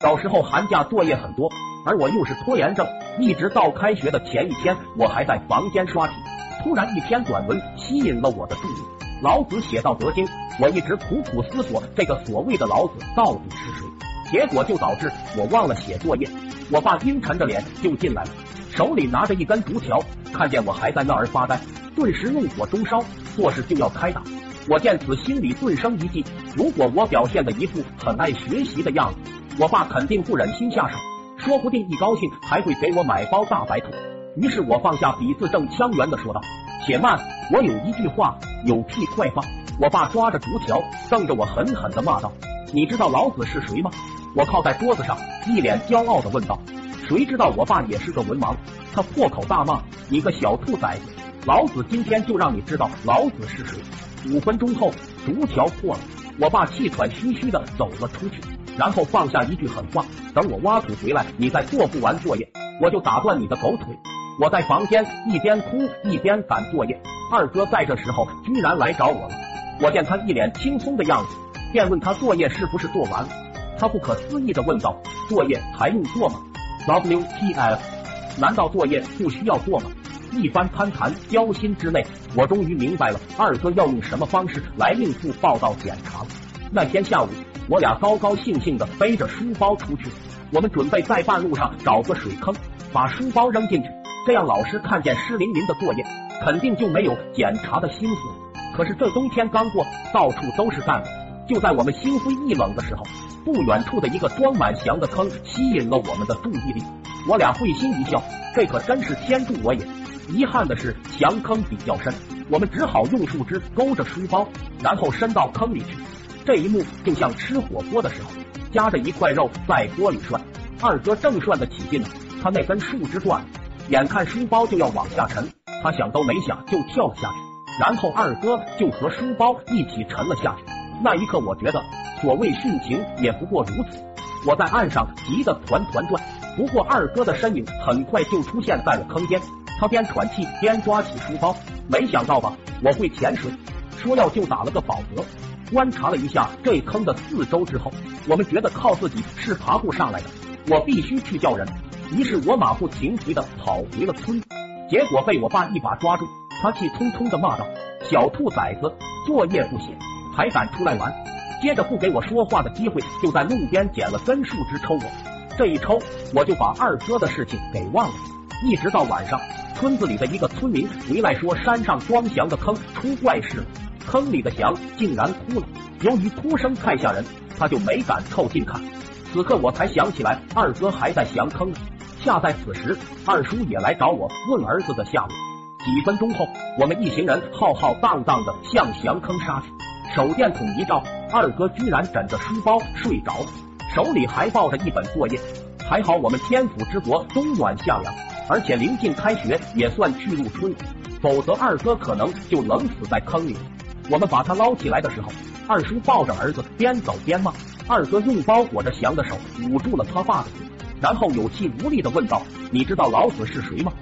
小时候寒假作业很多，而我又是拖延症，一直到开学的前一天，我还在房间刷题。突然一篇短文吸引了我的注意，老子写道德经，我一直苦苦思索这个所谓的老子到底是谁，结果就导致我忘了写作业。我爸阴沉着脸就进来了，手里拿着一根竹条，看见我还在那儿发呆，顿时怒火中烧，做事就要开打。我见此心里顿生一计，如果我表现的一副很爱学习的样子。我爸肯定不忍心下手，说不定一高兴还会给我买包大白兔。于是我放下笔，字正腔圆的说道：“且慢，我有一句话，有屁快放！”我爸抓着竹条，瞪着我狠狠的骂道：“你知道老子是谁吗？”我靠在桌子上，一脸骄傲的问道。谁知道我爸也是个文盲，他破口大骂：“你个小兔崽子！老子今天就让你知道老子是谁！”五分钟后，竹条破了，我爸气喘吁吁的走了出去。然后放下一句狠话：“等我挖土回来，你再做不完作业，我就打断你的狗腿。”我在房间一边哭一边赶作业。二哥在这时候居然来找我了。我见他一脸轻松的样子，便问他作业是不是做完了。他不可思议的问道：“作业还用做吗？”WTF？难道作业不需要做吗？一番攀谈交心之内，我终于明白了二哥要用什么方式来应付报道检查。那天下午。我俩高高兴兴的背着书包出去，我们准备在半路上找个水坑，把书包扔进去，这样老师看见湿淋淋的作业，肯定就没有检查的心思。可是这冬天刚过，到处都是干。就在我们心灰意冷的时候，不远处的一个装满翔的坑吸引了我们的注意力。我俩会心一笑，这可真是天助我也。遗憾的是，翔坑比较深，我们只好用树枝勾着书包，然后伸到坑里去。这一幕就像吃火锅的时候，夹着一块肉在锅里涮。二哥正涮得起劲呢，他那根树枝断了，眼看书包就要往下沉，他想都没想就跳了下去，然后二哥就和书包一起沉了下去。那一刻，我觉得所谓殉情也不过如此。我在岸上急得团团转，不过二哥的身影很快就出现在了坑边，他边喘气边抓起书包。没想到吧，我会潜水，说要就打了个饱嗝。观察了一下这坑的四周之后，我们觉得靠自己是爬不上来的，我必须去叫人。于是我马不停蹄的跑回了村，结果被我爸一把抓住，他气冲冲的骂道：“小兔崽子，作业不写，还敢出来玩！”接着不给我说话的机会，就在路边捡了根树枝抽我。这一抽，我就把二哥的事情给忘了。一直到晚上，村子里的一个村民回来说，山上装翔的坑出怪事了。坑里的翔竟然，由于哭声太吓人，他就没敢凑近看。此刻我才想起来，二哥还在翔坑呢。恰在此时，二叔也来找我问儿子的下落。几分钟后，我们一行人浩浩荡荡的向翔坑杀去。手电筒一照，二哥居然枕着书包睡着了，手里还抱着一本作业。还好我们天府之国冬暖夏凉，而且临近开学，也算去入春，否则二哥可能就冷死在坑里。我们把他捞起来的时候，二叔抱着儿子边走边骂，二哥用包裹着翔的手捂住了他爸的嘴，然后有气无力的问道：“你知道老子是谁吗？”